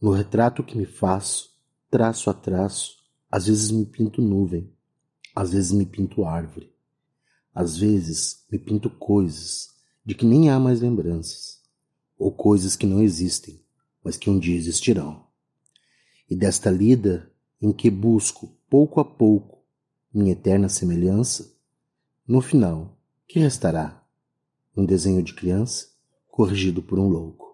No retrato que me faço, traço a traço, às vezes me pinto nuvem, às vezes me pinto árvore, às vezes me pinto coisas de que nem há mais lembranças, ou coisas que não existem, mas que um dia existirão. E desta lida em que busco, pouco a pouco, minha eterna semelhança, no final, que restará? Um desenho de criança corrigido por um louco.